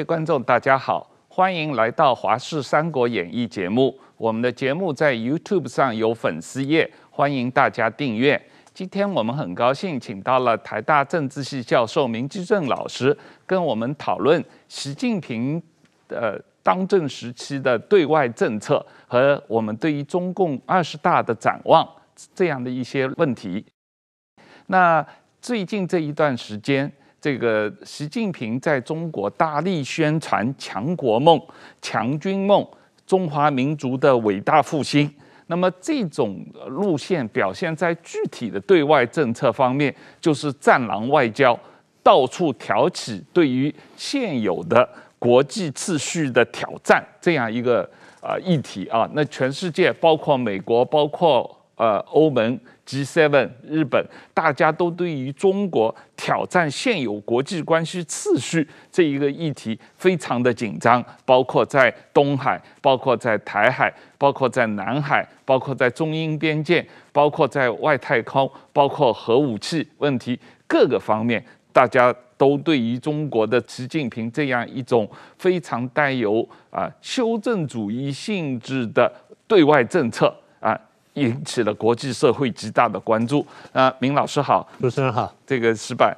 位观众，大家好，欢迎来到《华视三国演义》节目。我们的节目在 YouTube 上有粉丝页，欢迎大家订阅。今天我们很高兴请到了台大政治系教授明基正老师，跟我们讨论习近平的当政时期的对外政策和我们对于中共二十大的展望这样的一些问题。那最近这一段时间，这个习近平在中国大力宣传强国梦、强军梦、中华民族的伟大复兴。那么这种路线表现在具体的对外政策方面，就是战狼外交，到处挑起对于现有的国际秩序的挑战这样一个啊议题啊。那全世界包括美国，包括呃欧盟。G7、日本，大家都对于中国挑战现有国际关系秩序这一个议题非常的紧张，包括在东海，包括在台海，包括在南海，包括在中英边界，包括在外太空，包括核武器问题，各个方面，大家都对于中国的习近平这样一种非常带有啊修正主义性质的对外政策。引起了国际社会极大的关注。啊，明老师好，主持人好，这个矢板，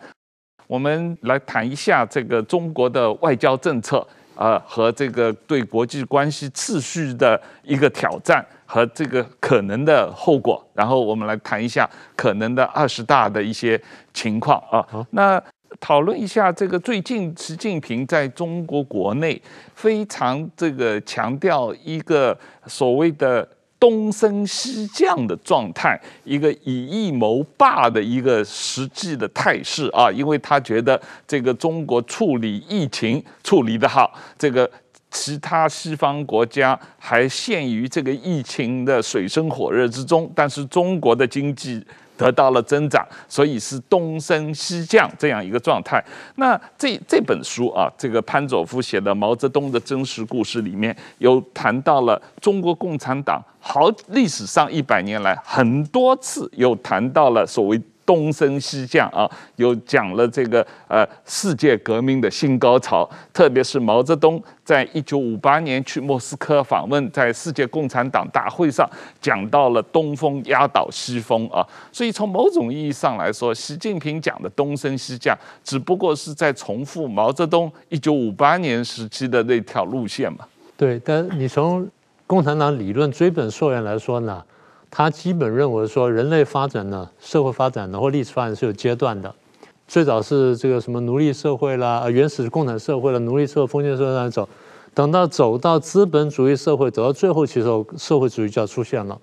我们来谈一下这个中国的外交政策啊，和这个对国际关系秩序的一个挑战和这个可能的后果。然后我们来谈一下可能的二十大的一些情况啊。那讨论一下这个最近习近平在中国国内非常这个强调一个所谓的。东升西降的状态，一个以艺谋霸的一个实际的态势啊，因为他觉得这个中国处理疫情处理得好，这个其他西方国家还陷于这个疫情的水深火热之中，但是中国的经济。得到了增长，所以是东升西降这样一个状态。那这这本书啊，这个潘佐夫写的《毛泽东的真实故事》里面有谈到了中国共产党好历史上一百年来很多次有谈到了所谓。东升西降啊，有讲了这个呃世界革命的新高潮，特别是毛泽东在一九五八年去莫斯科访问，在世界共产党大会上讲到了东风压倒西风啊，所以从某种意义上来说，习近平讲的东升西降，只不过是在重复毛泽东一九五八年时期的那条路线嘛。对，但你从共产党理论追本溯源来说呢？他基本认为说，人类发展呢，社会发展呢，或历史发展是有阶段的。最早是这个什么奴隶社会啦，原始共产社会了，奴隶社会、封建社会来走，等到走到资本主义社会，走到最后，其实社会主义就要出现了。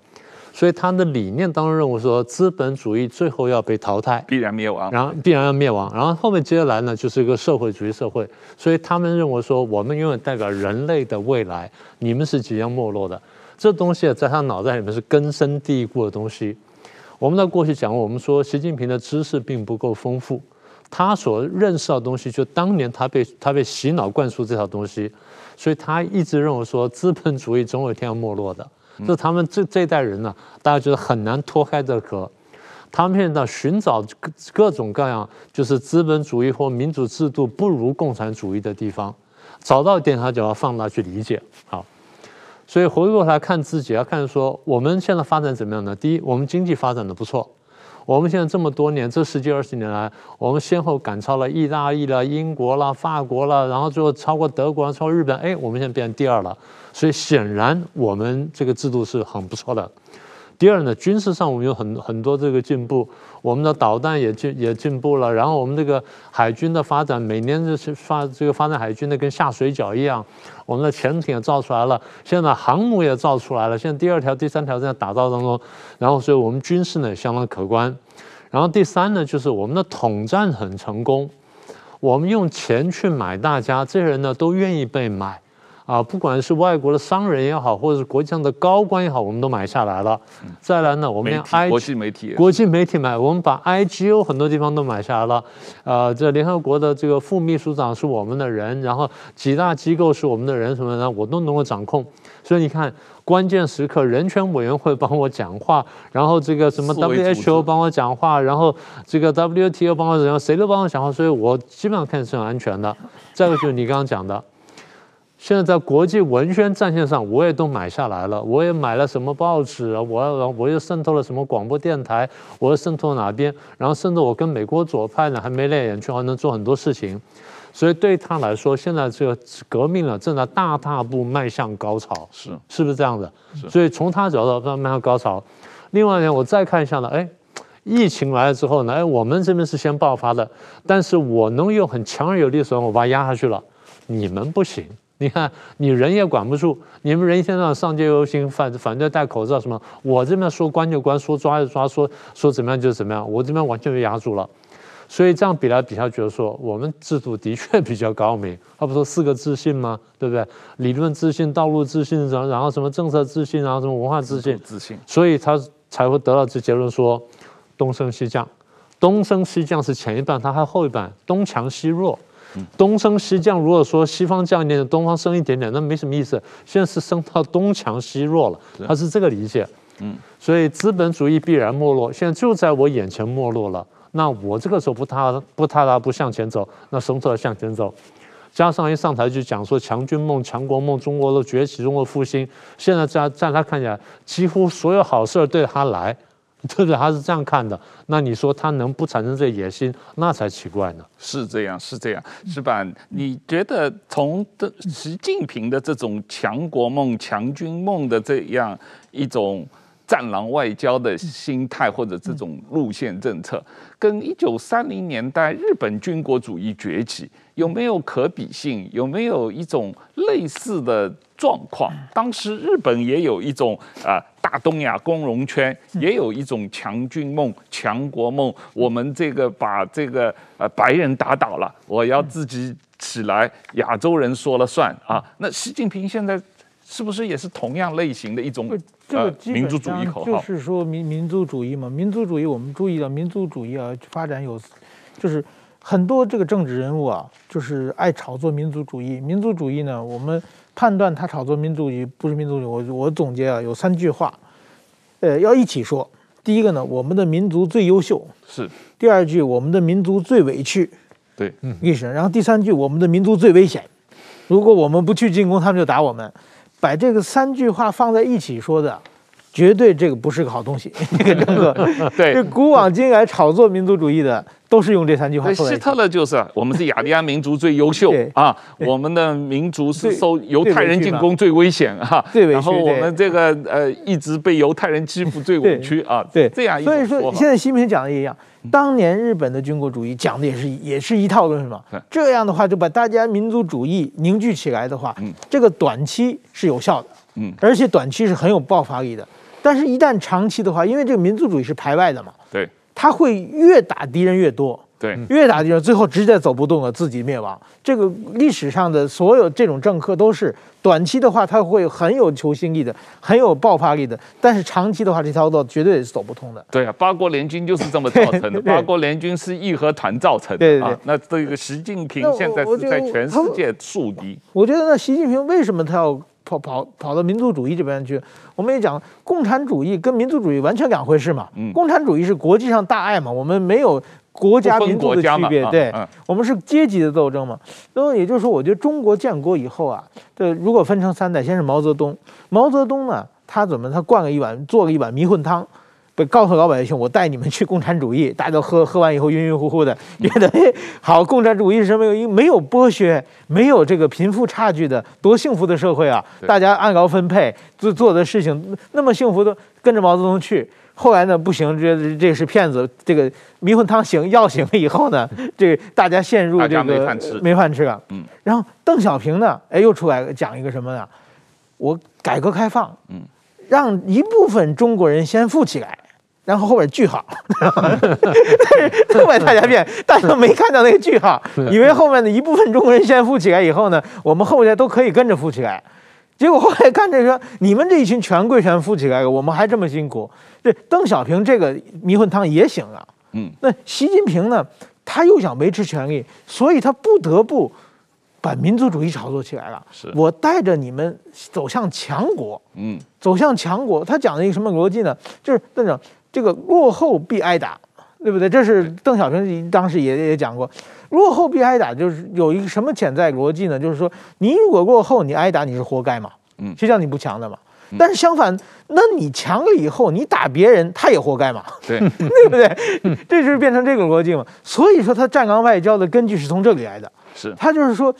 所以他的理念当中认为说，资本主义最后要被淘汰，必然灭亡，然后必然要灭亡，然后后面接下来呢，就是一个社会主义社会。所以他们认为说，我们永远代表人类的未来，你们是即将没落的。这东西在他脑袋里面是根深蒂固的东西。我们在过去讲过，我们说习近平的知识并不够丰富，他所认识到的东西，就当年他被他被洗脑灌输这套东西，所以他一直认为说资本主义总有一天要没落的。这他们这这一代人呢，大家觉得很难脱开这壳，他们现在寻找各各种各样就是资本主义或民主制度不如共产主义的地方，找到一点他就要放大去理解。好。所以回过头来看自己，要看说我们现在发展怎么样呢？第一，我们经济发展的不错。我们现在这么多年，这十几二十年来，我们先后赶超了意大利啦、英国啦、法国啦，然后最后超过德国、超过日本。哎，我们现在变成第二了。所以显然我们这个制度是很不错的。第二呢，军事上我们有很很多这个进步，我们的导弹也进也进步了，然后我们这个海军的发展，每年就是发这个发展海军的跟下水饺一样，我们的潜艇也造出来了，现在航母也造出来了，现在第二条、第三条正在打造当中，然后所以我们军事呢也相当可观，然后第三呢就是我们的统战很成功，我们用钱去买大家，这些人呢都愿意被买。啊，不管是外国的商人也好，或者是国际上的高官也好，我们都买下来了。再来呢，我们连 I 国际媒体，国际媒体买，我们把 IGO 很多地方都买下来了。呃，这联合国的这个副秘书长是我们的人，然后几大机构是我们的人，什么的我都能够掌控。所以你看，关键时刻人权委员会帮我讲话，然后这个什么 WHO 帮我讲话，然后这个 WTO 帮我讲话，谁都帮我讲话，所以我基本上看是很安全的。再一个就是你刚刚讲的。现在在国际文宣战线上，我也都买下来了。我也买了什么报纸啊？我我又渗透了什么广播电台？我又渗透哪边？然后甚至我跟美国左派呢还眉来眼去，还能做很多事情。所以对他来说，现在这个革命呢，正在大踏步迈向高潮。是是不是这样子？所以从他角度上迈向高潮。另外呢，我再看一下呢，哎，疫情来了之后呢，哎，我们这边是先爆发的，但是我能用很强而有力的手段，我把它压下去了，你们不行。你看，你人也管不住，你们人现在上街游行，反反对戴口罩什么，我这边说关就关，说抓就抓，说说怎么样就怎么样，我这边完全被压住了。所以这样比来比下，觉得说我们制度的确比较高明。他不说四个自信吗？对不对？理论自信、道路自信，然后然后什么政策自信，然后什么文化自信，自信。所以他才会得到这结论说，东升西降，东升西降是前一半，他还后一半，东强西弱。东升西降，如果说西方降一点点，东方升一点点，那没什么意思。现在是升到东强西弱了，他是这个理解。嗯，所以资本主义必然没落，现在就在我眼前没落了。那我这个时候不踏不踏踏不向前走，那什么时候向前走？加上一上台就讲说强军梦、强国梦、中国的崛起、中国复兴。现在在在他看起来，几乎所有好事对他来。对不对？他是这样看的。那你说他能不产生这野心，那才奇怪呢。是这样，是这样，石板，你觉得从的习近平的这种强国梦、强军梦的这样一种战狼外交的心态，或者这种路线政策，跟一九三零年代日本军国主义崛起有没有可比性？有没有一种类似的？状况，当时日本也有一种啊、呃，大东亚共荣圈，也有一种强军梦、强国梦。我们这个把这个呃白人打倒了，我要自己起来，亚洲人说了算啊。那习近平现在是不是也是同样类型的一种呃民族主义口号？就是说民民族主义嘛，民族主义我们注意到民族主义啊发展有，就是很多这个政治人物啊，就是爱炒作民族主义。民族主义呢，我们。判断他炒作民族主义不是民族主义，我我总结啊有三句话，呃，要一起说。第一个呢，我们的民族最优秀，是。第二句，我们的民族最委屈，对，嗯。历史。然后第三句，我们的民族最危险，如果我们不去进攻，他们就打我们。把这个三句话放在一起说的，绝对这个不是个好东西。这个政策，对，这古往今来炒作民族主义的。都是用这三句话。希特勒就是我们是雅利安民族最优秀啊，我们的民族是受犹太人进攻最危险啊，然后我们这个呃一直被犹太人欺负最委屈啊，对，这样一所以说现在习近平讲的也一样，当年日本的军国主义讲的也是也是一套论什么？这样的话就把大家民族主义凝聚起来的话，这个短期是有效的，嗯，而且短期是很有爆发力的，但是一旦长期的话，因为这个民族主义是排外的嘛，对。他会越打敌人越多，对，越打敌人，最后直接走不动了，自己灭亡。这个历史上的所有这种政客都是短期的话，他会很有求心力的，很有爆发力的，但是长期的话，这条道绝对是走不通的。对啊，八国联军就是这么造成的。八国联军是义和团造成的。对对对，啊，那这个习近平现在是在全世界树敌。我觉得那习近平为什么他要？跑跑跑到民族主义这边去，我们也讲共产主义跟民族主义完全两回事嘛。嗯，共产主义是国际上大爱嘛，我们没有国家民族的区别，对，我们是阶级的斗争嘛。那么也就是说，我觉得中国建国以后啊，这如果分成三代，先是毛泽东，毛泽东呢，他怎么他灌了一碗，做了一碗迷魂汤。告诉老百姓，我带你们去共产主义，大家都喝喝完以后晕晕乎乎的，觉得哎，好，共产主义是什么？因为没有剥削，没有这个贫富差距的，多幸福的社会啊！大家按劳分配做做的事情，那么幸福的，跟着毛泽东去。后来呢，不行，这这是骗子，这个迷魂汤醒药醒了以后呢，这个大家陷入这个没饭吃，没饭吃啊。嗯。然后邓小平呢，哎，又出来讲一个什么呢？我改革开放，嗯，让一部分中国人先富起来。然后后边句号，但是后面大家变，大家都没看到那个句号，以为后面的一部分中国人先富起来以后呢，我们后面都可以跟着富起来。结果后来看这个，你们这一群权贵全富起来了，我们还这么辛苦。这邓小平这个迷魂汤也醒了，嗯，那习近平呢，他又想维持权力，所以他不得不把民族主义炒作起来了。是我带着你们走向强国，嗯，走向强国。他讲的一个什么逻辑呢？就是那种。这个落后必挨打，对不对？这是邓小平当时也也讲过，落后必挨打，就是有一个什么潜在逻辑呢？就是说，你如果落后，你挨打，你是活该嘛，嗯，谁叫你不强的嘛。但是相反，那你强了以后，你打别人，他也活该嘛？对，对不对？这就是变成这个逻辑嘛。所以说，他站岗外交的根据是从这里来的。是，他就是说，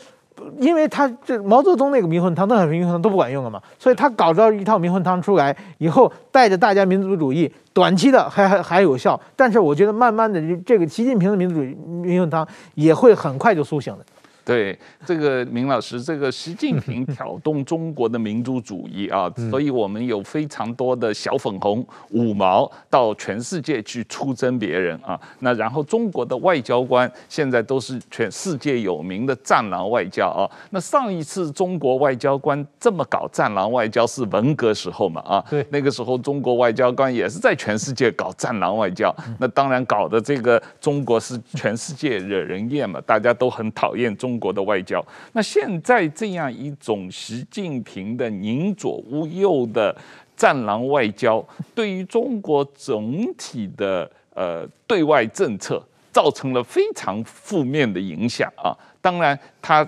因为他这毛泽东那个迷魂汤、邓小平迷魂汤都不管用了嘛，所以他搞到一套迷魂汤出来以后，带着大家民族主义，短期的还还还有效，但是我觉得慢慢的，这个习近平的民族主义迷魂汤也会很快就苏醒的。对这个明老师，这个习近平挑动中国的民族主义啊，所以我们有非常多的小粉红五毛到全世界去出征别人啊。那然后中国的外交官现在都是全世界有名的战狼外交啊。那上一次中国外交官这么搞战狼外交是文革时候嘛啊？对，那个时候中国外交官也是在全世界搞战狼外交。那当然搞的这个中国是全世界惹人厌嘛，大家都很讨厌中。中国的外交，那现在这样一种习近平的宁左勿右的战狼外交，对于中国整体的呃对外政策造成了非常负面的影响啊。当然，他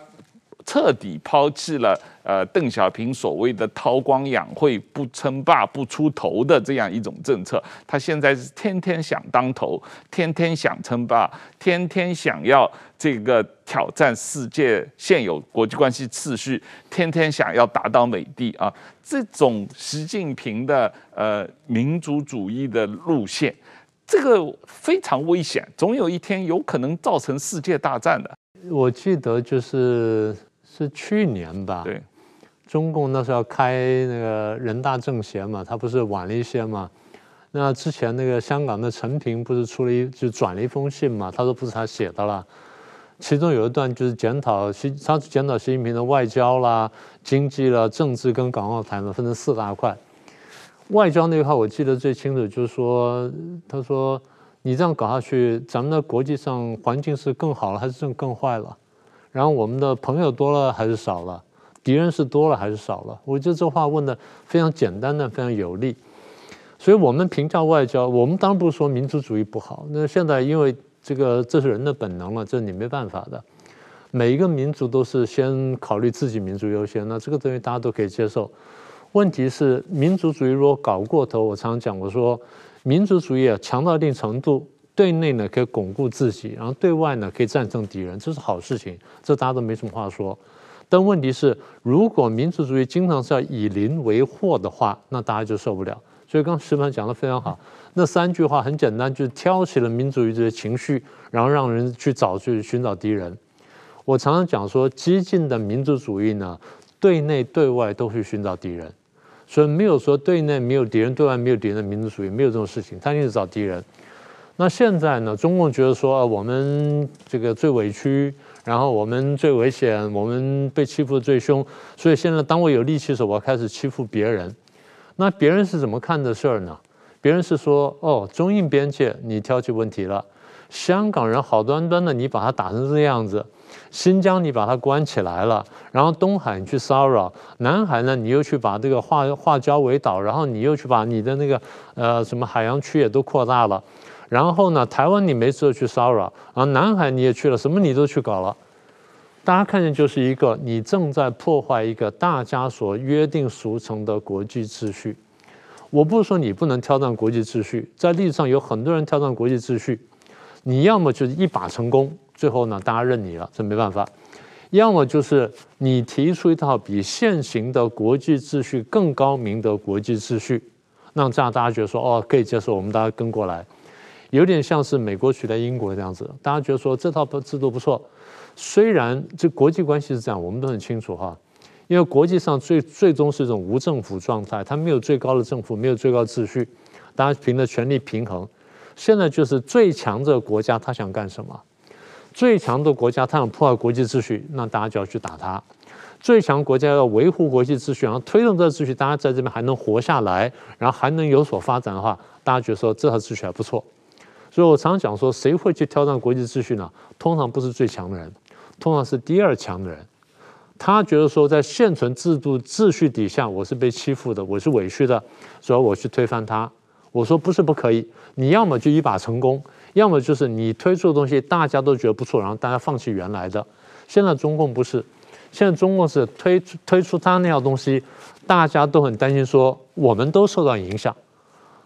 彻底抛弃了。呃，邓小平所谓的韬光养晦、不称霸、不出头的这样一种政策，他现在是天天想当头，天天想称霸，天天想要这个挑战世界现有国际关系秩序，天天想要打倒美帝啊！这种习近平的呃民族主义的路线，这个非常危险，总有一天有可能造成世界大战的。我记得就是是去年吧，对。中共那时候要开那个人大政协嘛，他不是晚了一些嘛？那之前那个香港的陈平不是出了一就转了一封信嘛？他说不是他写的了，其中有一段就是检讨习，他检讨习近平的外交啦、经济啦、政治跟港澳台嘛，分成四大块。外交那一块我记得最清楚，就是说他说你这样搞下去，咱们的国际上环境是更好了还是更更坏了？然后我们的朋友多了还是少了？敌人是多了还是少了？我觉得这话问的非常简单的，非常有力。所以，我们评价外交，我们当然不是说民族主义不好。那现在因为这个这是人的本能了，这你没办法的。每一个民族都是先考虑自己民族优先，那这个东西大家都可以接受。问题是民族主义如果搞过头，我常常讲，我说民族主义啊强到一定程度，对内呢可以巩固自己，然后对外呢可以战胜敌人，这是好事情，这大家都没什么话说。但问题是，如果民族主义经常是要以邻为祸的话，那大家就受不了。所以刚石板讲的非常好，那三句话很简单，就是挑起了民族主义的情绪，然后让人去找去寻找敌人。我常常讲说，激进的民族主义呢，对内对外都去寻找敌人，所以没有说对内没有敌人，对外没有敌人的民族主义，没有这种事情，他一直找敌人。那现在呢，中共觉得说，我们这个最委屈。然后我们最危险，我们被欺负的最凶，所以现在当我有力气的时候，我要开始欺负别人。那别人是怎么看的事儿呢？别人是说：哦，中印边界你挑起问题了，香港人好端端的你把他打成这样子，新疆你把他关起来了，然后东海你去骚扰，南海呢你又去把这个化化礁为岛，然后你又去把你的那个呃什么海洋区也都扩大了。然后呢，台湾你没事去骚扰，然后南海你也去了，什么你都去搞了，大家看见就是一个你正在破坏一个大家所约定俗成的国际秩序。我不是说你不能挑战国际秩序，在历史上有很多人挑战国际秩序，你要么就是一把成功，最后呢大家认你了，这没办法；要么就是你提出一套比现行的国际秩序更高明的国际秩序，那这样大家觉得说哦可以接受，我们大家跟过来。有点像是美国取代英国这样子，大家觉得说这套制度不错。虽然这国际关系是这样，我们都很清楚哈，因为国际上最最终是一种无政府状态，它没有最高的政府，没有最高秩序，大家凭着权力平衡。现在就是最强的国家他想干什么？最强的国家他想破坏国际秩序，那大家就要去打他。最强国家要维护国际秩序，然后推动这个秩序，大家在这边还能活下来，然后还能有所发展的话，大家觉得说这套秩序还不错。所以我常常讲说，谁会去挑战国际秩序呢？通常不是最强的人，通常是第二强的人。他觉得说，在现存制度秩序底下，我是被欺负的，我是委屈的，所以我去推翻他。我说不是不可以，你要么就一把成功，要么就是你推出的东西大家都觉得不错，然后大家放弃原来的。现在中共不是，现在中共是推推出他那样东西，大家都很担心说我们都受到影响。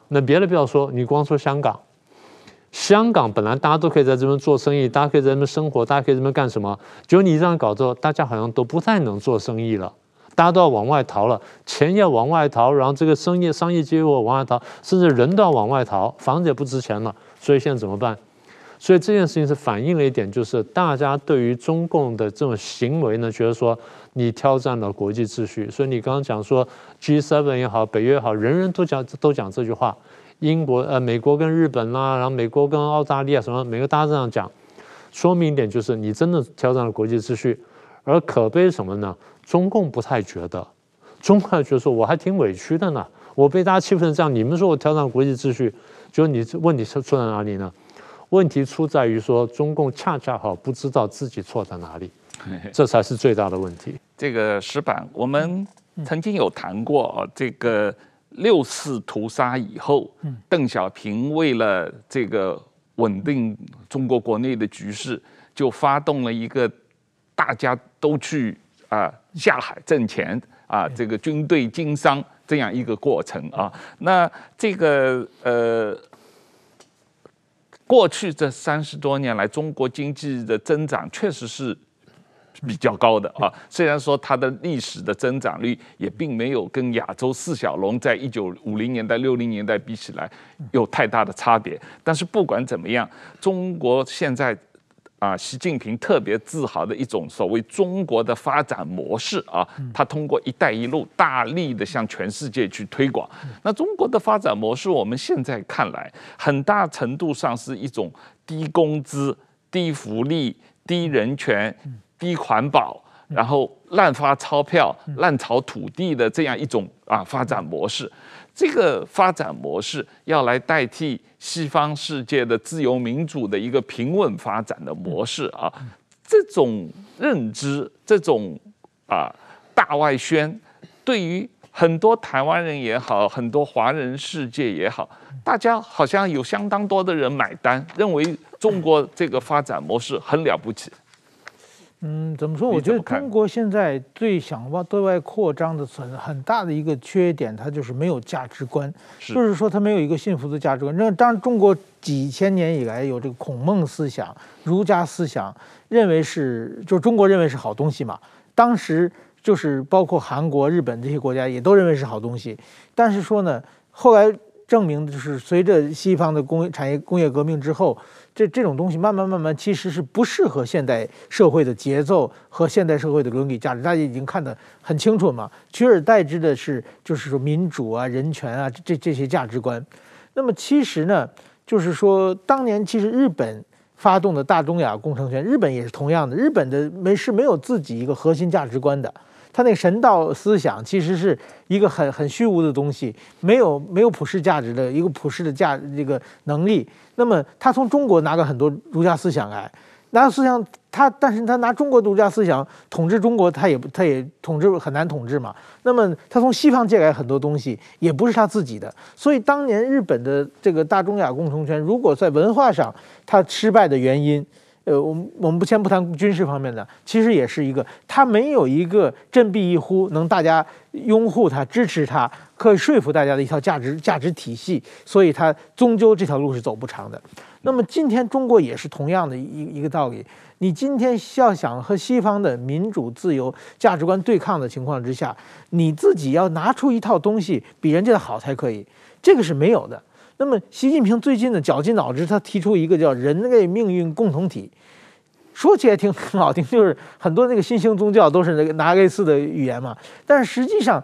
那别的不要说，你光说香港，香港本来大家都可以在这边做生意，大家可以在这边生活，大家可以在这边干什么？结果你这样搞之后，大家好像都不太能做生意了，大家都要往外逃了，钱要往外逃，然后这个生意商业机会往外逃，甚至人都要往外逃，房子也不值钱了。所以现在怎么办？所以这件事情是反映了一点，就是大家对于中共的这种行为呢，觉得说你挑战了国际秩序。所以你刚刚讲说。G7 也好，北约也好，人人都讲都讲这句话。英国呃，美国跟日本啦，然后美国跟澳大利亚什么，每个大家这样讲，说明一点就是你真的挑战了国际秩序。而可悲什么呢？中共不太觉得，中共还觉得说我还挺委屈的呢，我被大家欺负成这样，你们说我挑战了国际秩序，就你问题是出在哪里呢？问题出在于说中共恰恰好不知道自己错在哪里，这才是最大的问题。这个石板，我们。曾经有谈过这个六四屠杀以后，邓小平为了这个稳定中国国内的局势，就发动了一个大家都去啊下海挣钱啊，这个军队经商这样一个过程啊。那这个呃，过去这三十多年来，中国经济的增长确实是。比较高的啊，虽然说它的历史的增长率也并没有跟亚洲四小龙在一九五零年代、六零年代比起来有太大的差别，但是不管怎么样，中国现在啊，习近平特别自豪的一种所谓中国的发展模式啊，他通过“一带一路”大力的向全世界去推广。那中国的发展模式，我们现在看来，很大程度上是一种低工资、低福利、低人权。低环保，然后滥发钞票、滥炒土地的这样一种啊发展模式，这个发展模式要来代替西方世界的自由民主的一个平稳发展的模式啊，这种认知，这种啊大外宣，对于很多台湾人也好，很多华人世界也好，大家好像有相当多的人买单，认为中国这个发展模式很了不起。嗯，怎么说？我觉得中国现在最想往对外扩张的很很大的一个缺点，它就是没有价值观，是就是说它没有一个幸福的价值观。那当然，中国几千年以来有这个孔孟思想、儒家思想，认为是就中国认为是好东西嘛。当时就是包括韩国、日本这些国家也都认为是好东西，但是说呢，后来证明的就是随着西方的工业产业工业革命之后。这这种东西慢慢慢慢其实是不适合现代社会的节奏和现代社会的伦理价值，大家已经看得很清楚了嘛。取而代之的是，就是说民主啊、人权啊这这些价值观。那么其实呢，就是说当年其实日本发动的大东亚共成拳，日本也是同样的，日本的没是没有自己一个核心价值观的。他那个神道思想其实是一个很很虚无的东西，没有没有普世价值的一个普世的价这个能力。那么他从中国拿了很多儒家思想来，拿思想他，但是他拿中国儒家思想统治中国，他也他也统治很难统治嘛。那么他从西方借来很多东西，也不是他自己的。所以当年日本的这个大中亚共同圈，如果在文化上他失败的原因。呃，我们我们不先不谈军事方面的，其实也是一个，他没有一个振臂一呼能大家拥护他、支持他、可以说服大家的一套价值价值体系，所以他终究这条路是走不长的。那么今天中国也是同样的一一个道理，你今天要想和西方的民主自由价值观对抗的情况之下，你自己要拿出一套东西比人家的好才可以，这个是没有的。那么，习近平最近呢，绞尽脑汁，他提出一个叫“人类命运共同体”，说起来 挺好听，就是很多那个新兴宗教都是那个拿类似的语言嘛。但是实际上，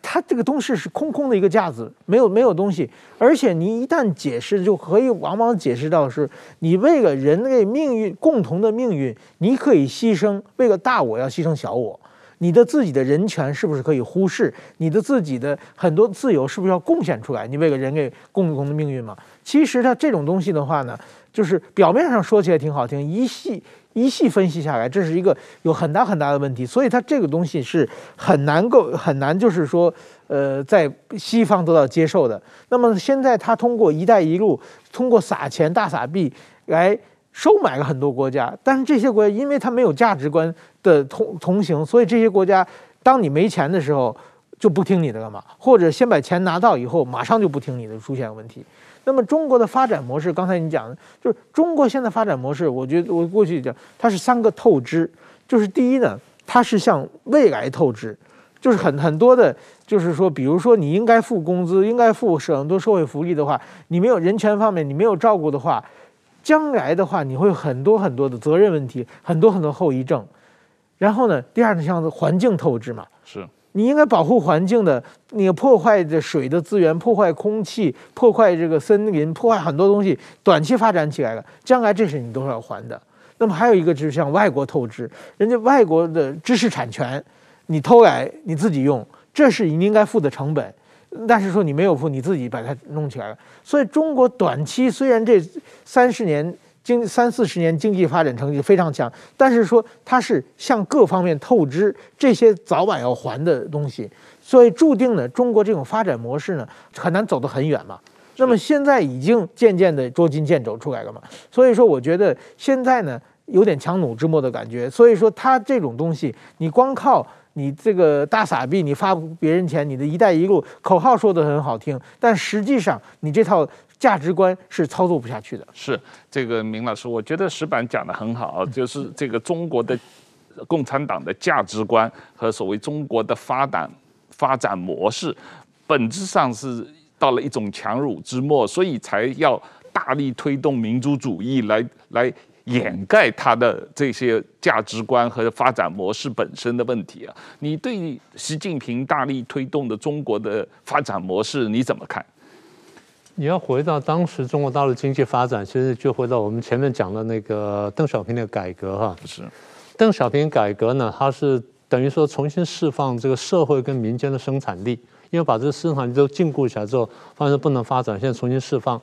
它这个东西是空空的一个架子，没有没有东西。而且你一旦解释，就可以往往解释到是，你为了人类命运共同的命运，你可以牺牲，为了大我要牺牲小我。你的自己的人权是不是可以忽视？你的自己的很多自由是不是要贡献出来？你为了人类共同的命运嘛？其实它这种东西的话呢，就是表面上说起来挺好听，一细一细分析下来，这是一个有很大很大的问题，所以它这个东西是很难够很难，就是说，呃，在西方得到接受的。那么现在它通过“一带一路”，通过撒钱、大撒币来收买了很多国家，但是这些国家因为它没有价值观的同同行，所以这些国家当你没钱的时候就不听你的了嘛，或者先把钱拿到以后，马上就不听你的，出现问题。那么中国的发展模式，刚才你讲的，就是中国现在发展模式，我觉得我过去讲，它是三个透支，就是第一呢，它是向未来透支，就是很很多的，就是说，比如说你应该付工资，应该付很多社会福利的话，你没有人权方面你没有照顾的话，将来的话你会有很多很多的责任问题，很多很多后遗症。然后呢，第二呢，像环境透支嘛，是。你应该保护环境的，你破坏的水的资源，破坏空气，破坏这个森林，破坏很多东西，短期发展起来了，将来这是你都是要还的。那么还有一个就是像外国透支，人家外国的知识产权，你偷来你自己用，这是你应该付的成本，但是说你没有付，你自己把它弄起来了。所以中国短期虽然这三十年。经三四十年经济发展成绩非常强，但是说它是向各方面透支这些早晚要还的东西，所以注定呢，中国这种发展模式呢很难走得很远嘛。那么现在已经渐渐的捉襟见肘出来了嘛，所以说我觉得现在呢有点强弩之末的感觉。所以说它这种东西，你光靠你这个大傻逼，你发别人钱，你的一带一路口号说得很好听，但实际上你这套。价值观是操作不下去的。是这个明老师，我觉得石板讲得很好，就是这个中国的共产党的价值观和所谓中国的发展发展模式，本质上是到了一种强弩之末，所以才要大力推动民族主义来来掩盖他的这些价值观和发展模式本身的问题啊。你对习近平大力推动的中国的发展模式你怎么看？你要回到当时中国大陆经济发展，其实就回到我们前面讲的那个邓小平的改革哈。是，邓小平改革呢，它是等于说重新释放这个社会跟民间的生产力，因为把这个生产力都禁锢起来之后，发现不能发展，现在重新释放，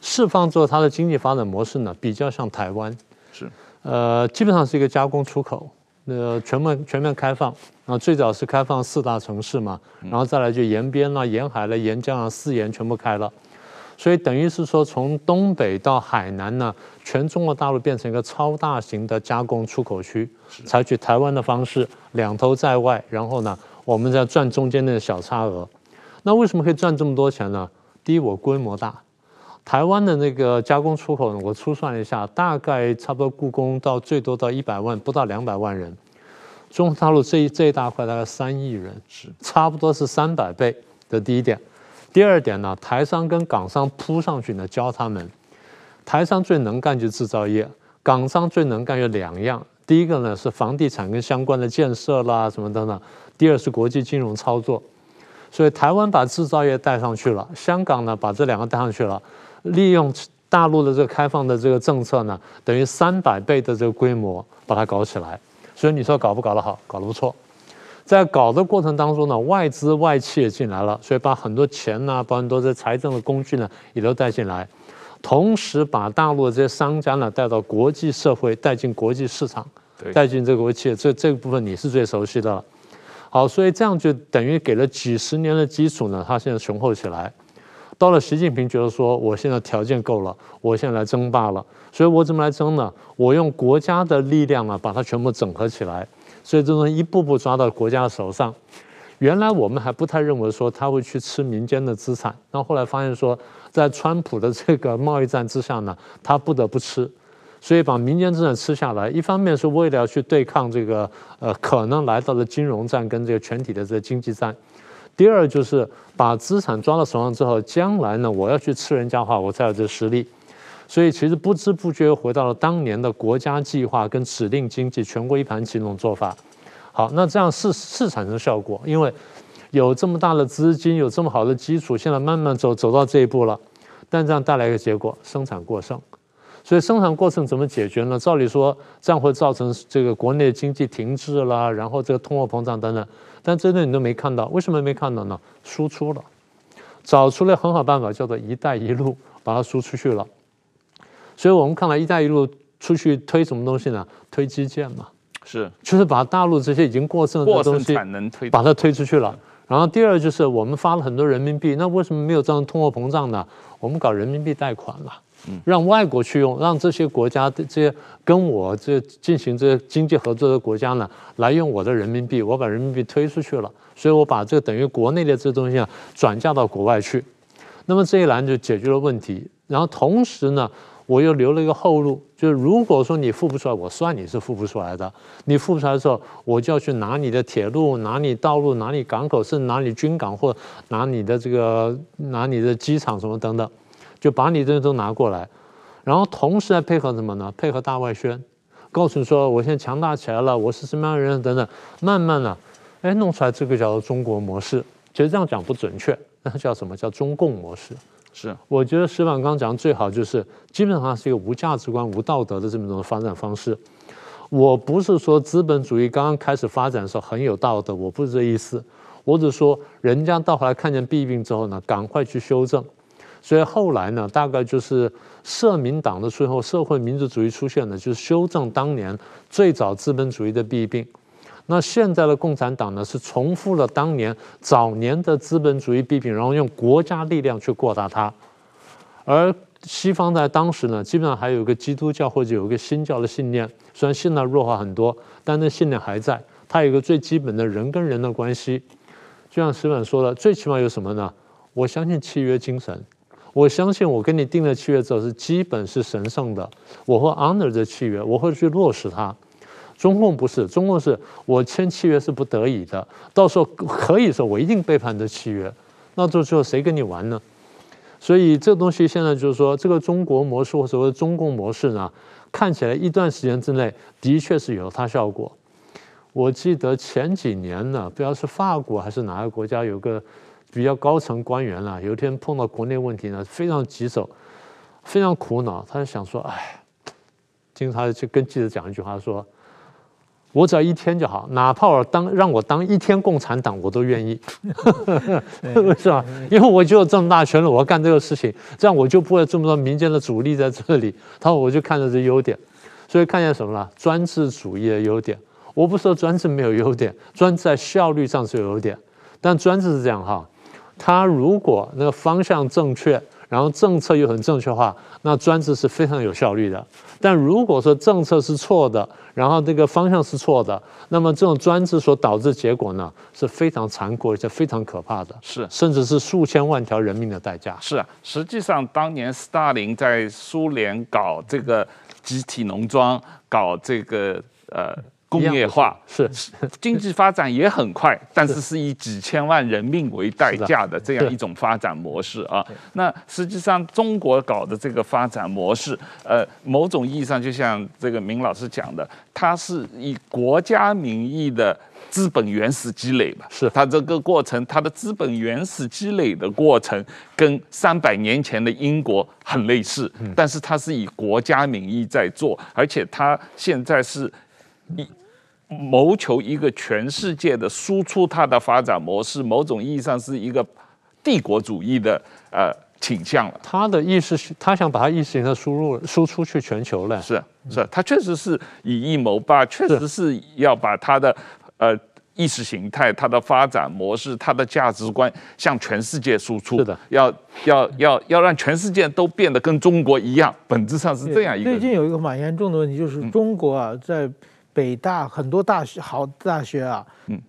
释放之后它的经济发展模式呢，比较像台湾，是，呃，基本上是一个加工出口，呃，全面全面开放，然后最早是开放四大城市嘛，然后再来就沿边啦、沿海啦、沿江啊、四沿全部开了。所以等于是说，从东北到海南呢，全中国大陆变成一个超大型的加工出口区，采取台湾的方式，两头在外，然后呢，我们再赚中间那个小差额。那为什么可以赚这么多钱呢？第一，我规模大，台湾的那个加工出口呢，我粗算了一下，大概差不多雇工到最多到一百万，不到两百万人。中国大陆这一这一大块大概三亿人，是差不多是三百倍的第一点。第二点呢，台商跟港商扑上去呢，教他们。台商最能干就制造业，港商最能干有两样。第一个呢是房地产跟相关的建设啦，什么等等。第二是国际金融操作。所以台湾把制造业带上去了，香港呢把这两个带上去了，利用大陆的这个开放的这个政策呢，等于三百倍的这个规模把它搞起来。所以你说搞不搞得好？搞得不错。在搞的过程当中呢，外资外企也进来了，所以把很多钱呐、啊，把很多这财政的工具呢，也都带进来，同时把大陆的这些商家呢带到国际社会，带进国际市场，带进这个国际，这这个部分你是最熟悉的了。好，所以这样就等于给了几十年的基础呢，它现在雄厚起来。到了习近平觉得说，我现在条件够了，我现在来争霸了，所以我怎么来争呢？我用国家的力量呢，把它全部整合起来。所以这种一步步抓到国家的手上，原来我们还不太认为说他会去吃民间的资产，但后来发现说，在川普的这个贸易战之下呢，他不得不吃，所以把民间资产吃下来，一方面是为了要去对抗这个呃可能来到的金融战跟这个全体的这个经济战，第二就是把资产抓到手上之后，将来呢我要去吃人家的话，我才有这实力。所以其实不知不觉回到了当年的国家计划跟指令经济、全国一盘棋那种做法。好，那这样是是产生效果，因为有这么大的资金，有这么好的基础，现在慢慢走走到这一步了。但这样带来一个结果，生产过剩。所以生产过剩怎么解决呢？照理说这样会造成这个国内经济停滞啦，然后这个通货膨胀等等。但这些你都没看到，为什么没看到呢？输出了，找出了很好办法，叫做“一带一路”，把它输出去了。所以我们看来，“一带一路”出去推什么东西呢？推基建嘛，是，就是把大陆这些已经过剩的东西，产能推，把它推出去了。然后第二就是我们发了很多人民币，那为什么没有造成通货膨胀呢？我们搞人民币贷款了，让外国去用，让这些国家的这些跟我这进行这些经济合作的国家呢，来用我的人民币，我把人民币推出去了，所以我把这个等于国内的这东西啊转嫁到国外去，那么这一栏就解决了问题。然后同时呢，我又留了一个后路，就是如果说你付不出来，我算你是付不出来的。你付不出来的时候，我就要去拿你的铁路、拿你道路、拿你港口，甚至拿你军港或拿你的这个、拿你的机场什么等等，就把你这些都拿过来。然后同时还配合什么呢？配合大外宣，告诉你说我现在强大起来了，我是什么样的人等等。慢慢的，哎，弄出来这个叫做中国模式。其实这样讲不准确，那 叫什么叫中共模式？是，我觉得石板刚讲最好就是，基本上是一个无价值观、无道德的这么一种发展方式。我不是说资本主义刚刚开始发展的时候很有道德，我不是这意思。我只说人家到后来看见弊病之后呢，赶快去修正。所以后来呢，大概就是社民党的最后，社会民主主义出现了，就是修正当年最早资本主义的弊病。那现在的共产党呢，是重复了当年早年的资本主义弊病，然后用国家力量去扩大它。而西方在当时呢，基本上还有一个基督教或者有一个新教的信念，虽然现在弱化很多，但那信念还在。它有一个最基本的人跟人的关系，就像石板说的，最起码有什么呢？我相信契约精神，我相信我跟你订了契约之后是基本是神圣的，我会 honor 这契约，我会去落实它。中共不是，中共是我签契约是不得已的，到时候可以说我一定背叛这契约，那这最后谁跟你玩呢？所以这东西现在就是说，这个中国模式或所谓中共模式呢，看起来一段时间之内的确是有它效果。我记得前几年呢，不知道是法国还是哪个国家，有个比较高层官员了，有一天碰到国内问题呢，非常棘手，非常苦恼，他就想说，哎，经常就跟记者讲一句话说。我只要一天就好，哪怕我当让我当一天共产党，我都愿意，是吧？因为我就有这么大权了，我要干这个事情，这样我就不会这么多民间的阻力在这里。他说，我就看到这优点，所以看见什么了？专制主义的优点。我不说专制没有优点，专制在效率上是有优点，但专制是这样哈，他如果那个方向正确，然后政策又很正确的话，那专制是非常有效率的。但如果说政策是错的，然后这个方向是错的，那么这种专制所导致的结果呢，是非常残酷而且非常可怕的，是甚至是数千万条人命的代价。是啊，实际上当年斯大林在苏联搞这个集体农庄，搞这个呃。工业化是 经济发展也很快，但是是以几千万人命为代价的这样一种发展模式啊。那实际上中国搞的这个发展模式，呃，某种意义上就像这个明老师讲的，它是以国家名义的资本原始积累嘛。是它这个过程，它的资本原始积累的过程跟三百年前的英国很类似，但是它是以国家名义在做，而且它现在是。以谋求一个全世界的输出，它的发展模式，某种意义上是一个帝国主义的呃倾向了。他的意识，他想把他意识形态输入输出去全球了。是是，他确实是以一谋霸，确实是要把他的呃意识形态、他的发展模式、他的价值观向全世界输出。是的，要要要要让全世界都变得跟中国一样，本质上是这样一个。最近有一个蛮严重的问题，就是中国啊在。北大很多大学好大学啊，嗯，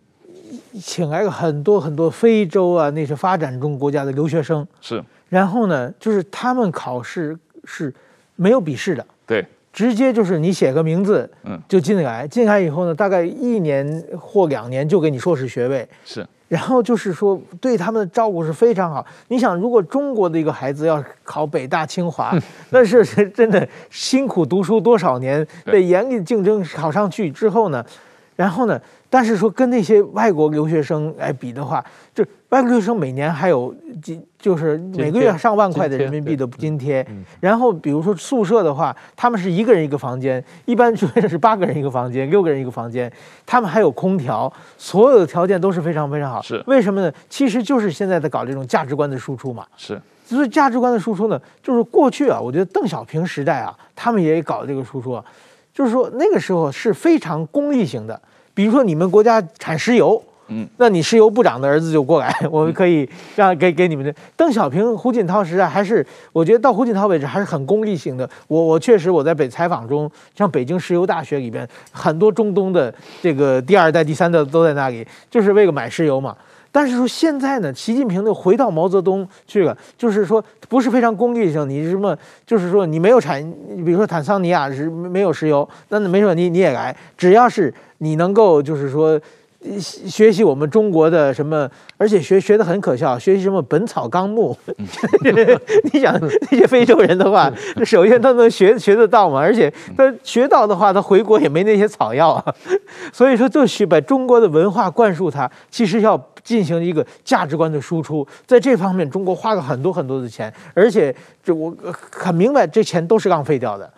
请来了很多很多非洲啊那些发展中国家的留学生，是，然后呢，就是他们考试是没有笔试的，对，直接就是你写个名字，嗯，就进来，进来以后呢，大概一年或两年就给你硕士学位，是。然后就是说，对他们的照顾是非常好。你想，如果中国的一个孩子要考北大清华，那是真的辛苦读书多少年，被严厉竞争考上去之后呢，然后呢？但是说跟那些外国留学生来比的话，就外国留学生每年还有几，就是每个月上万块的人民币的津贴。然后比如说宿舍的话，他们是一个人一个房间，一般学生是八个人一个房间，六个人一个房间，他们还有空调，所有的条件都是非常非常好。是为什么呢？其实就是现在在搞这种价值观的输出嘛。是。所以价值观的输出呢，就是过去啊，我觉得邓小平时代啊，他们也搞这个输出啊，就是说那个时候是非常功利型的，比如说你们国家产石油。嗯，那你石油部长的儿子就过来，我们可以让给给你们的。邓小平、胡锦涛时代还是，我觉得到胡锦涛为止还是很功利性的。我我确实我在北采访中，像北京石油大学里边很多中东的这个第二代、第三代都在那里，就是为了买石油嘛。但是说现在呢，习近平就回到毛泽东去了，就是说不是非常功利性，你什么就是说你没有产，比如说坦桑尼亚是没有石油，那没准，你你也来，只要是你能够就是说。学习我们中国的什么，而且学学的很可笑，学习什么《本草纲目》。你想那些非洲人的话，首先他能学学得到吗，而且他学到的话，他回国也没那些草药啊。所以说，就需把中国的文化灌输他，其实要进行一个价值观的输出。在这方面，中国花了很多很多的钱，而且这我很明白，这钱都是浪费掉的。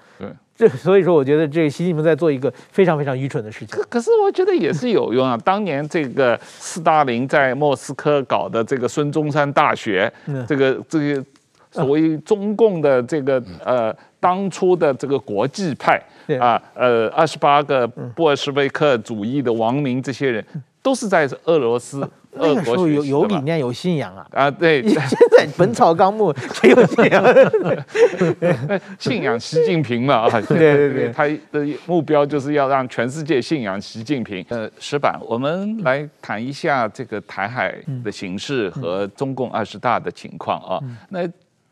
这 所以说，我觉得这个习近平在做一个非常非常愚蠢的事情。可可是，我觉得也是有用啊。当年这个斯大林在莫斯科搞的这个孙中山大学，这个这个所谓中共的这个呃当初的这个国际派啊，呃二十八个布尔什维克主义的亡灵，这些人都是在俄罗斯。那个时候有有理念有信仰啊啊对，现在《本草纲目 》谁有信仰？信仰习近平嘛啊，对对对，他的目标就是要让全世界信仰习近平。呃，石板，我们来谈一下这个台海的形势和中共二十大的情况啊。那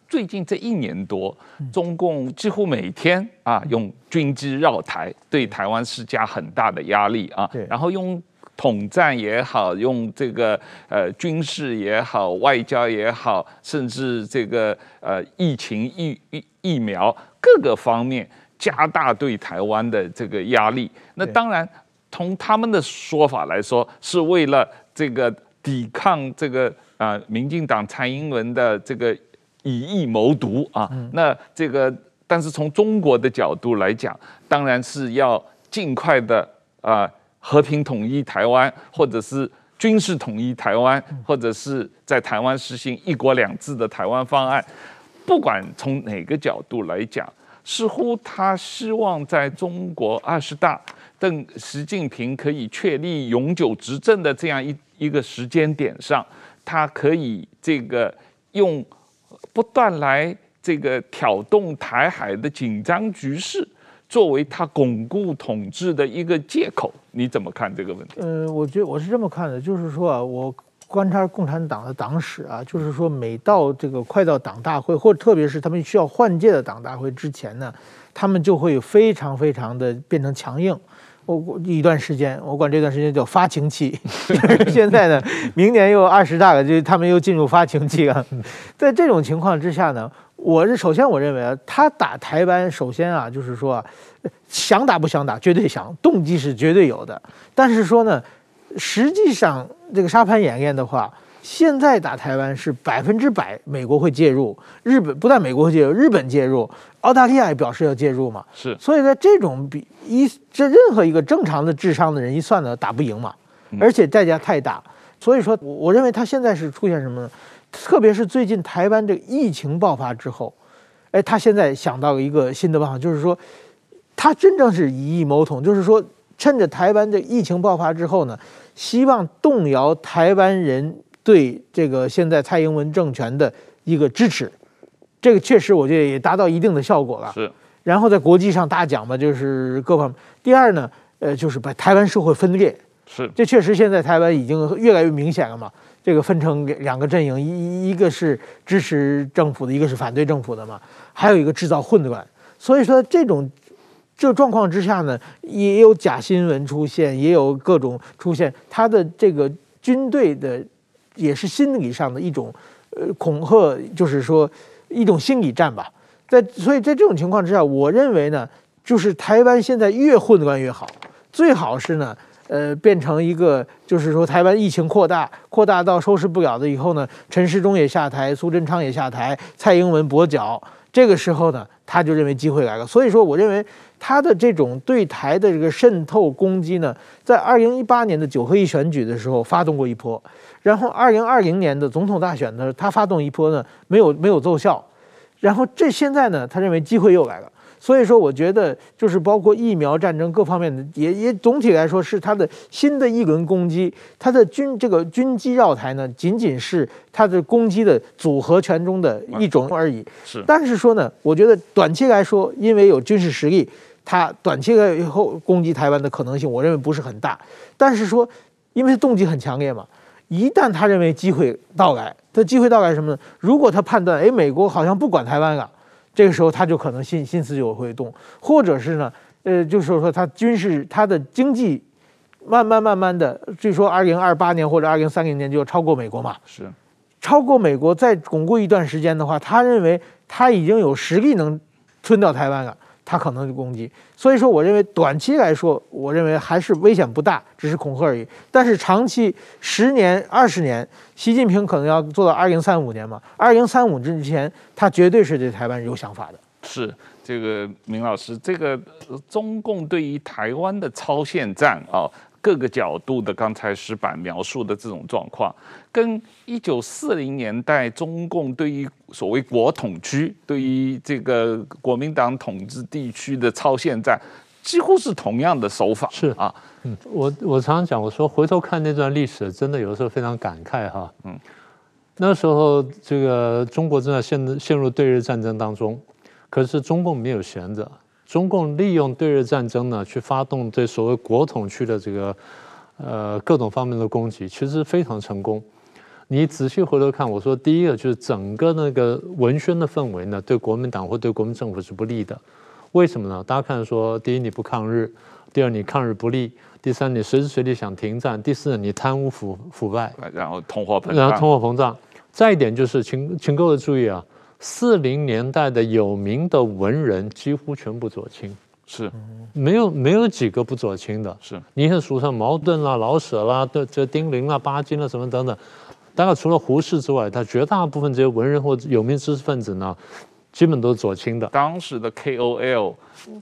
最近这一年多，中共几乎每天啊用军机绕台，对台湾施加很大的压力啊，然后用。统战也好，用这个呃军事也好，外交也好，甚至这个呃疫情疫疫疫苗各个方面加大对台湾的这个压力。那当然，从他们的说法来说，是为了这个抵抗这个啊、呃、民进党蔡英文的这个以疫谋独啊。那这个，但是从中国的角度来讲，当然是要尽快的啊。呃和平统一台湾，或者是军事统一台湾，或者是在台湾实行一国两制的台湾方案，不管从哪个角度来讲，似乎他希望在中国二十大，邓习近平可以确立永久执政的这样一一个时间点上，他可以这个用不断来这个挑动台海的紧张局势。作为他巩固统治的一个借口，你怎么看这个问题？呃，我觉得我是这么看的，就是说啊，我观察共产党的党史啊，就是说每到这个快到党大会，或者特别是他们需要换届的党大会之前呢，他们就会非常非常的变成强硬。我一段时间，我管这段时间叫发情期。现在呢，明年又二十大了，就他们又进入发情期了。在这种情况之下呢。我是首先我认为啊，他打台湾，首先啊，就是说，想打不想打，绝对想，动机是绝对有的。但是说呢，实际上这个沙盘演练的话，现在打台湾是百分之百美国会介入，日本不但美国会介入，日本介入，澳大利亚也表示要介入嘛。是。所以在这种比一这任何一个正常的智商的人一算呢，打不赢嘛，而且代价太大。所以说，我我认为他现在是出现什么呢？特别是最近台湾这个疫情爆发之后，哎，他现在想到了一个新的办法，就是说，他真正是以疫谋统，就是说，趁着台湾这疫情爆发之后呢，希望动摇台湾人对这个现在蔡英文政权的一个支持，这个确实我觉得也达到一定的效果了。是，然后在国际上大讲嘛，就是各方面。第二呢，呃，就是把台湾社会分裂。是，这确实现在台湾已经越来越明显了嘛。这个分成两个阵营，一一个是支持政府的，一个是反对政府的嘛，还有一个制造混乱。所以说这种这状况之下呢，也有假新闻出现，也有各种出现。他的这个军队的也是心理上的一种呃恐吓，就是说一种心理战吧。在所以在这种情况之下，我认为呢，就是台湾现在越混乱越好，最好是呢。呃，变成一个，就是说，台湾疫情扩大，扩大到收拾不了的以后呢，陈时中也下台，苏贞昌也下台，蔡英文跛脚，这个时候呢，他就认为机会来了。所以说，我认为他的这种对台的这个渗透攻击呢，在二零一八年的九合一选举的时候发动过一波，然后二零二零年的总统大选呢，他发动一波呢，没有没有奏效，然后这现在呢，他认为机会又来了。所以说，我觉得就是包括疫苗战争各方面的，也也总体来说是他的新的一轮攻击。他的军这个军机绕台呢，仅仅是他的攻击的组合拳中的一种而已。是，但是说呢，我觉得短期来说，因为有军事实力，他短期以后攻击台湾的可能性，我认为不是很大。但是说，因为动机很强烈嘛，一旦他认为机会到来，他机会到来什么呢？如果他判断，哎，美国好像不管台湾了。这个时候他就可能心心思就会动，或者是呢，呃，就是说他军事他的经济慢慢慢慢的，据说二零二八年或者二零三零年就要超过美国嘛，是超过美国再巩固一段时间的话，他认为他已经有实力能吞掉台湾了。他可能就攻击，所以说我认为短期来说，我认为还是危险不大，只是恐吓而已。但是长期十年、二十年，习近平可能要做到二零三五年嘛，二零三五之前，他绝对是对台湾有想法的。是这个明老师，这个中共对于台湾的超限战啊。各个角度的刚才石板描述的这种状况，跟一九四零年代中共对于所谓国统区、对于这个国民党统治地区的超限战，几乎是同样的手法。是啊，嗯，我我常常讲，我说回头看那段历史，真的有时候非常感慨哈。嗯，那时候这个中国正在陷陷入对日战争当中，可是中共没有闲着。中共利用对日战争呢，去发动对所谓国统区的这个呃各种方面的攻击，其实非常成功。你仔细回头看，我说第一个就是整个那个文宣的氛围呢，对国民党或对国民政府是不利的。为什么呢？大家看说，第一你不抗日，第二你抗日不利，第三你随时随地想停战，第四你贪污腐腐败，然后通货膨胀，然后通货膨胀。再一点就是，请请各位注意啊。四零年代的有名的文人几乎全部左倾，是，没有没有几个不左倾的。是，你看书上茅盾啦、老舍啦、这这丁玲啦、巴金啦什么等等，大概除了胡适之外，他绝大部分这些文人或者有名知识分子呢，基本都是左倾的。当时的 KOL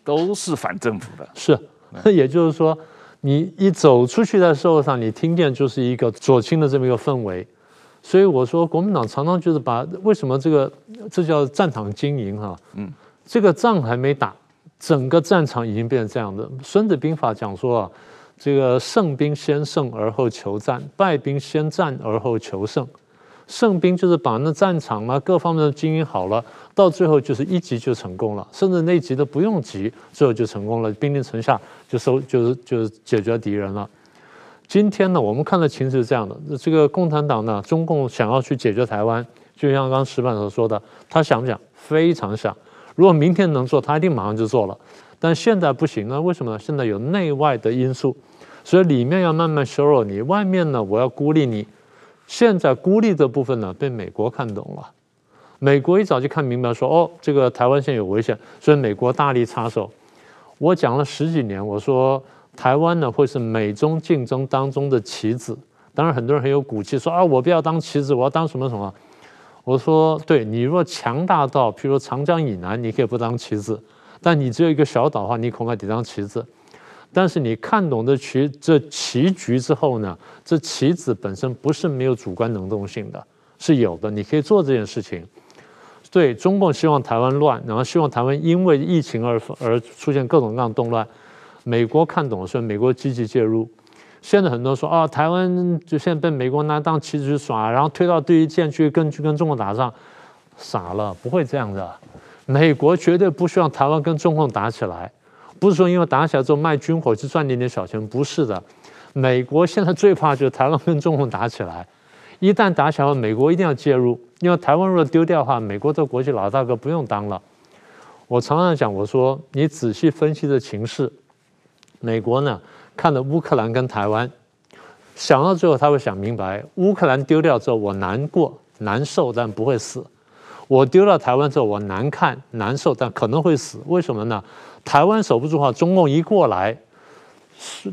都是反政府的。是，那 也就是说，你一走出去在社会上，你听见就是一个左倾的这么一个氛围。所以我说，国民党常常就是把为什么这个这叫战场经营哈，嗯，这个仗还没打，整个战场已经变成这样的。孙子兵法讲说啊，这个胜兵先胜而后求战，败兵先战而后求胜。胜兵就是把那战场啊各方面都经营好了，到最后就是一级就成功了，甚至那一击都不用急，最后就成功了，兵临城下就收就是就是解决敌人了。今天呢，我们看的情势是这样的：这个共产党呢，中共想要去解决台湾，就像刚刚石板所说的，他想不想？非常想。如果明天能做，他一定马上就做了。但现在不行，那为什么呢？现在有内外的因素，所以里面要慢慢削弱你，外面呢，我要孤立你。现在孤立的部分呢，被美国看懂了。美国一早就看明白说，哦，这个台湾现在有危险，所以美国大力插手。我讲了十几年，我说。台湾呢，会是美中竞争当中的棋子。当然，很多人很有骨气，说啊，我不要当棋子，我要当什么什么。我说，对，你若强大到，譬如长江以南，你可以不当棋子；但你只有一个小岛的话，你恐怕得当棋子。但是你看懂这棋这棋局之后呢，这棋子本身不是没有主观能动性的，是有的，你可以做这件事情。对，中共希望台湾乱，然后希望台湾因为疫情而而出现各种各样动乱。美国看懂了，所以美国积极介入。现在很多说啊，台湾就现在被美国拿当棋子去耍，然后推到对立线去跟去跟中国打仗，傻了，不会这样的。美国绝对不希望台湾跟中共打起来，不是说因为打起来之后卖军火去赚点点小钱，不是的。美国现在最怕就是台湾跟中共打起来，一旦打起来，美国一定要介入，因为台湾如果丢掉的话，美国这国际老大哥不用当了。我常常讲，我说你仔细分析这情势。美国呢，看了乌克兰跟台湾，想到最后他会想明白：乌克兰丢掉之后，我难过难受，但不会死；我丢了台湾之后，我难看难受，但可能会死。为什么呢？台湾守不住的话，中共一过来，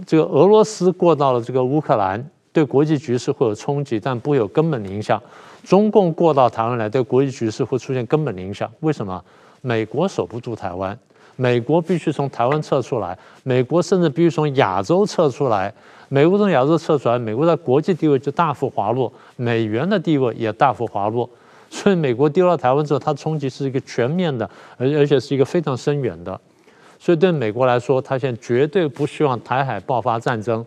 这个俄罗斯过到了这个乌克兰，对国际局势会有冲击，但不会有根本的影响。中共过到台湾来，对国际局势会出现根本的影响。为什么？美国守不住台湾，美国必须从台湾撤出来，美国甚至必须从亚洲撤出来。美国从亚洲撤出来，美国在国际地位就大幅滑落，美元的地位也大幅滑落。所以，美国丢到台湾之后，它冲击是一个全面的，而而且是一个非常深远的。所以，对美国来说，他现在绝对不希望台海爆发战争。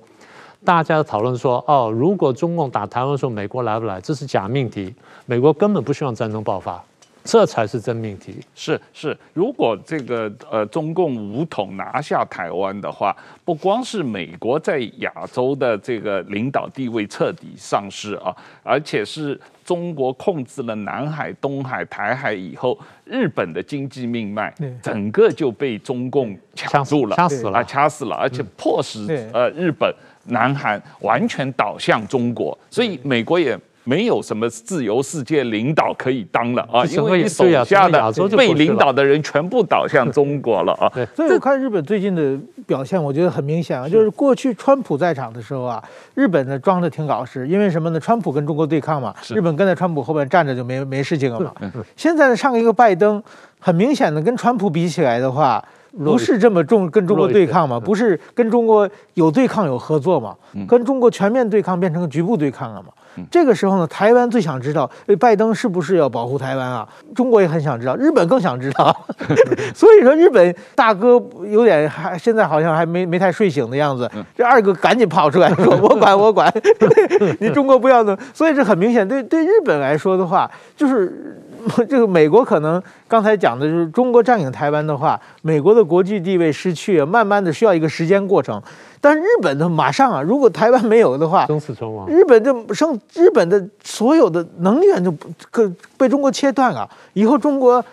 大家讨论说，哦，如果中共打台湾的时候，美国来不来？这是假命题。美国根本不希望战争爆发。这才是真命题。是是，如果这个呃中共武统拿下台湾的话，不光是美国在亚洲的这个领导地位彻底丧失啊，而且是中国控制了南海、东海、台海以后，日本的经济命脉整个就被中共掐住了，掐死了，掐死了，而且迫使呃日本、南韩完全倒向中国，所以美国也。没有什么自由世界领导可以当了啊，因为你手下的被领导的人全部倒向中国了啊。所以我看日本最近的表现，我觉得很明显啊，就是过去川普在场的时候啊，日本呢装的挺老实，因为什么呢？川普跟中国对抗嘛，日本跟在川普后边站着就没没事情了嘛。现在呢上一个拜登，很明显的跟川普比起来的话，不是这么重跟中国对抗嘛，不是跟中国有对抗有合作嘛，跟中国全面对抗变成局部对抗了嘛。这个时候呢，台湾最想知道，拜登是不是要保护台湾啊？中国也很想知道，日本更想知道。所以说，日本大哥有点还现在好像还没没太睡醒的样子。这二哥赶紧跑出来说：“ 我管，我管，你中国不要弄。”所以这很明显，对对日本来说的话，就是。这个美国可能刚才讲的就是中国占领台湾的话，美国的国际地位失去，慢慢的需要一个时间过程。但日本的马上啊，如果台湾没有的话，生死存亡，日本就生日本的所有的能源就可被中国切断啊。以后中国。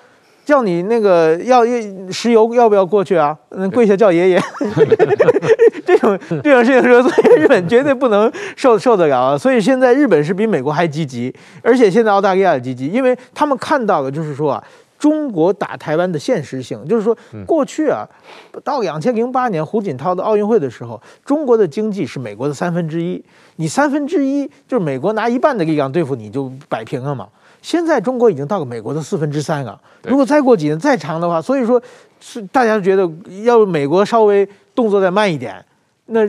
叫你那个要石油要不要过去啊？嗯，跪下叫爷爷。这种这种事情说，所以日本绝对不能受受得了啊！所以现在日本是比美国还积极，而且现在澳大利亚也积极，因为他们看到的就是说啊，中国打台湾的现实性，就是说过去啊，到两千零八年胡锦涛的奥运会的时候，中国的经济是美国的三分之一，你三分之一就是美国拿一半的力量对付你就摆平了嘛。现在中国已经到了美国的四分之三了，如果再过几年再长的话，所以说是大家觉得要美国稍微动作再慢一点，那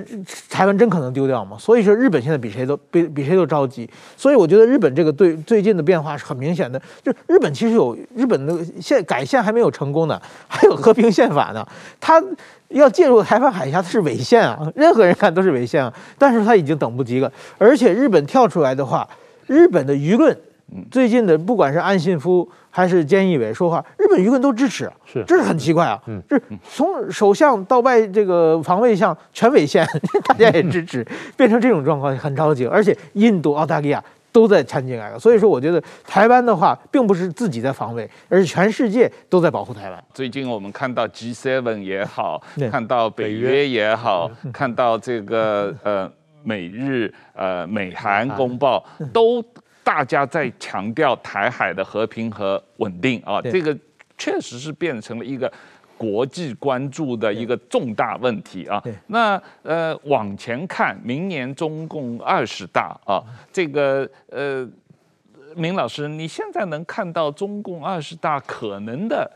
台湾真可能丢掉吗？所以说日本现在比谁都比比谁都着急，所以我觉得日本这个对最近的变化是很明显的，就日本其实有日本的宪改宪还没有成功呢，还有和平宪法呢，他要介入台湾海峡它是违宪啊，任何人看都是违宪啊，但是他已经等不及了，而且日本跳出来的话，日本的舆论。最近的不管是岸信夫还是菅义伟说话，日本舆论都支持，是，这是很奇怪啊。嗯，这从首相到外这个防卫相全违宪，大家也支持，变成这种状况很着急。而且印度、澳大利亚都在掺进来了，所以说我觉得台湾的话，并不是自己在防卫，而是全世界都在保护台湾。最近我们看到 G7 也好，看到北约也好，看到这个呃美日呃美韩公报都。大家在强调台海的和平和稳定啊，这个确实是变成了一个国际关注的一个重大问题啊。那呃，往前看，明年中共二十大啊，这个呃，明老师，你现在能看到中共二十大可能的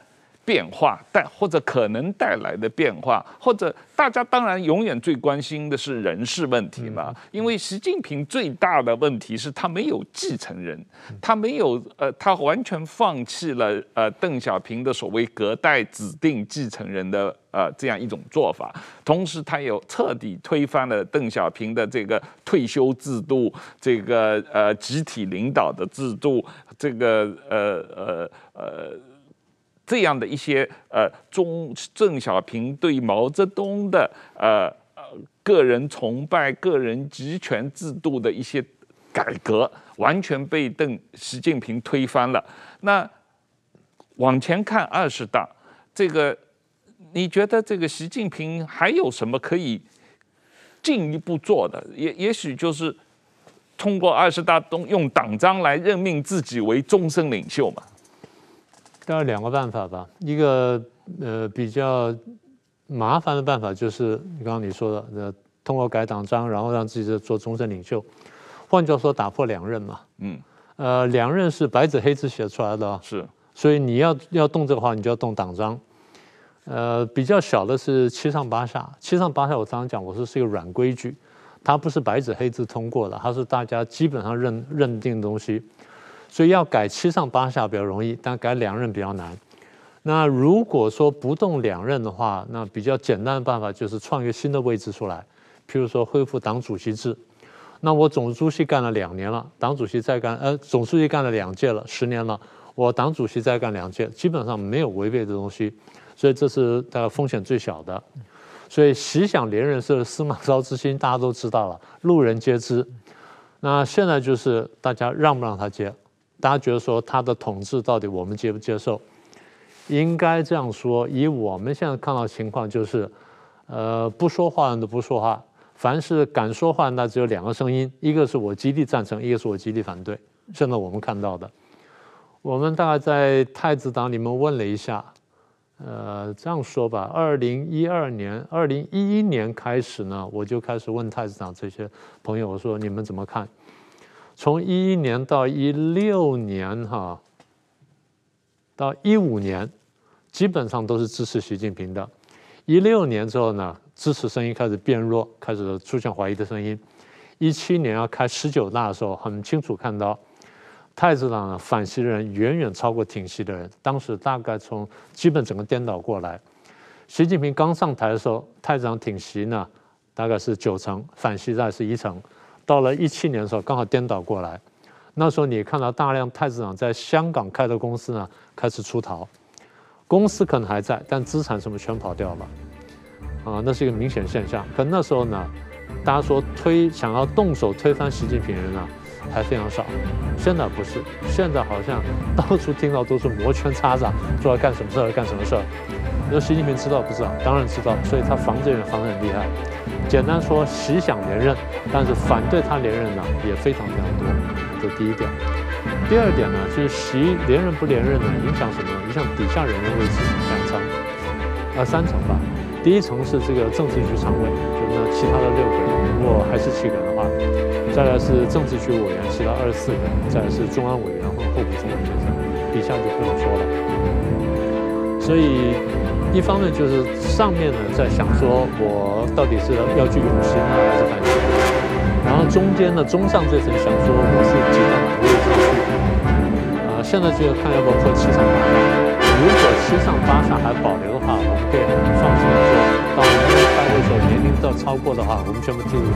变化带或者可能带来的变化，或者大家当然永远最关心的是人事问题嘛，因为习近平最大的问题是他没有继承人，他没有呃，他完全放弃了呃邓小平的所谓隔代指定继承人的呃这样一种做法，同时他有彻底推翻了邓小平的这个退休制度，这个呃集体领导的制度，这个呃呃呃。这样的一些呃，中邓小平对毛泽东的呃呃个人崇拜、个人集权制度的一些改革，完全被邓习近平推翻了。那往前看二十大，这个你觉得这个习近平还有什么可以进一步做的？也也许就是通过二十大东用党章来任命自己为终身领袖嘛。大概两个办法吧，一个呃比较麻烦的办法就是你刚刚你说的，呃通过改党章，然后让自己做终身领袖。换句话说，打破两任嘛。嗯。呃，两任是白纸黑字写出来的，是。所以你要要动这个话，你就要动党章。呃，比较小的是七上八下，七上八下我常常讲，我说是一个软规矩，它不是白纸黑字通过的，它是大家基本上认认定的东西。所以要改七上八下比较容易，但改两任比较难。那如果说不动两任的话，那比较简单的办法就是创一个新的位置出来，譬如说恢复党主席制。那我总书记干了两年了，党主席再干，呃，总书记干了两届了，十年了，我党主席再干两届，基本上没有违背的东西，所以这是大概风险最小的。所以习想连任是司马昭之心，大家都知道了，路人皆知。那现在就是大家让不让他接？大家觉得说他的统治到底我们接不接受？应该这样说，以我们现在看到情况就是，呃，不说话的都不说话。凡是敢说话，那只有两个声音，一个是我极力赞成，一个是我极力反对。现在我们看到的，我们大概在太子党里面问了一下，呃，这样说吧，二零一二年、二零一一年开始呢，我就开始问太子党这些朋友，我说你们怎么看？从一一年到一六年，哈，到一五年，基本上都是支持习近平的。一六年之后呢？支持声音开始变弱，开始出现怀疑的声音。一七年要开十九大的时候，很清楚看到太子党的反习的人远远超过挺习的人。当时大概从基本整个颠倒过来。习近平刚上台的时候，太子党挺习呢，大概是九成，反习在是一成。到了一七年的时候，刚好颠倒过来。那时候你看到大量太子党在香港开的公司呢，开始出逃。公司可能还在，但资产什么全跑掉了。啊，那是一个明显现象。可那时候呢，大家说推想要动手推翻习近平人呢，还非常少。现在不是，现在好像到处听到都是摩拳擦掌，说要干什么事儿干什么事儿。你说习近平知道不知道？当然知道，所以他防这人防得很厉害。简单说，习想连任，但是反对他连任呢也非常非常多。这第一点。第二点呢，就是习连任不连任呢，影响什么？影响底下人的位置两层，啊三层吧。第一层是这个政治局常委，就是那其他的六个人，如果还是七个人的话，再来是政治局委员，其他二十四个人，再来是中央委员和候补中央委员，底下就不用说了。所以一方面就是上面呢在想说，我到底是要去永新呢，还是反习？然后中间呢中上这层想说，我是集到哪个位置去？啊、呃，现在就要看要不要破七上八下。如果七上八下还保留的话，我们可以很放心的说，到明年开会的时候年龄到超过的话，我们全部进入。